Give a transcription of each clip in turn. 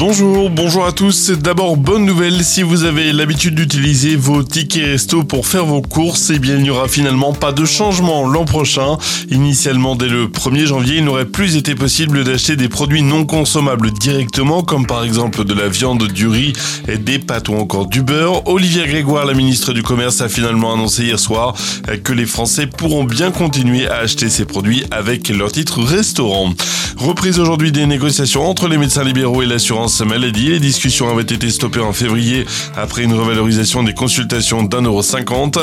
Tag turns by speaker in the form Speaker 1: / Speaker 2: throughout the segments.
Speaker 1: Bonjour, bonjour à tous. D'abord, bonne nouvelle, si vous avez l'habitude d'utiliser vos tickets resto pour faire vos courses, eh bien il n'y aura finalement pas de changement l'an prochain. Initialement, dès le 1er janvier, il n'aurait plus été possible d'acheter des produits non consommables directement, comme par exemple de la viande, du riz, des pâtes ou encore du beurre. Olivier Grégoire, la ministre du Commerce, a finalement annoncé hier soir que les Français pourront bien continuer à acheter ces produits avec leur titre restaurant. Reprise aujourd'hui des négociations entre les médecins libéraux et l'assurance maladie. Les discussions avaient été stoppées en février après une revalorisation des consultations d'un euro cinquante,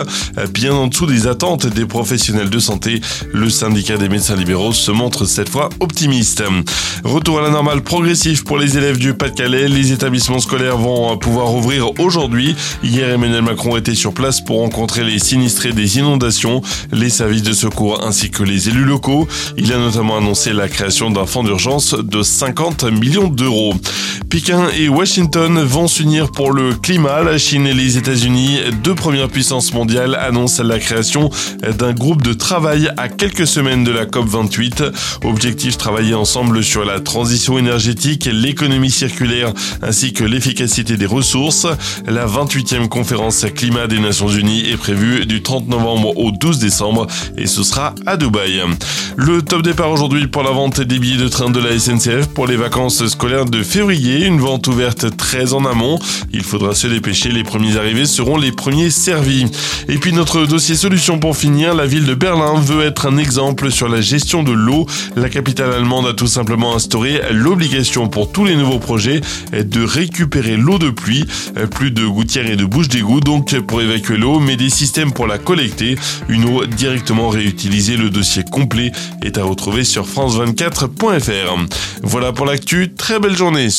Speaker 1: bien en dessous des attentes des professionnels de santé. Le syndicat des médecins libéraux se montre cette fois optimiste. Retour à la normale progressif pour les élèves du Pas-de-Calais. Les établissements scolaires vont pouvoir ouvrir aujourd'hui. Hier, Emmanuel Macron était sur place pour rencontrer les sinistrés des inondations, les services de secours ainsi que les élus locaux. Il a notamment annoncé la création d'un fonds d'urgence de 50 millions d'euros. Pékin et Washington vont s'unir pour le climat. La Chine et les États-Unis, deux premières puissances mondiales, annoncent la création d'un groupe de travail à quelques semaines de la COP28. Objectif travailler ensemble sur la transition énergétique, l'économie circulaire ainsi que l'efficacité des ressources. La 28e conférence climat des Nations Unies est prévue du 30 novembre au 12 décembre et ce sera à Dubaï. Le top départ aujourd'hui pour la vente des billets de train de la SNCF pour les vacances scolaires de février une vente ouverte très en amont. Il faudra se dépêcher, les premiers arrivés seront les premiers servis. Et puis notre dossier solution pour finir, la ville de Berlin veut être un exemple sur la gestion de l'eau. La capitale allemande a tout simplement instauré l'obligation pour tous les nouveaux projets de récupérer l'eau de pluie, plus de gouttières et de bouches d'égout donc pour évacuer l'eau, mais des systèmes pour la collecter, une eau directement réutilisée. Le dossier complet est à retrouver sur france24.fr. Voilà pour l'actu, très belle journée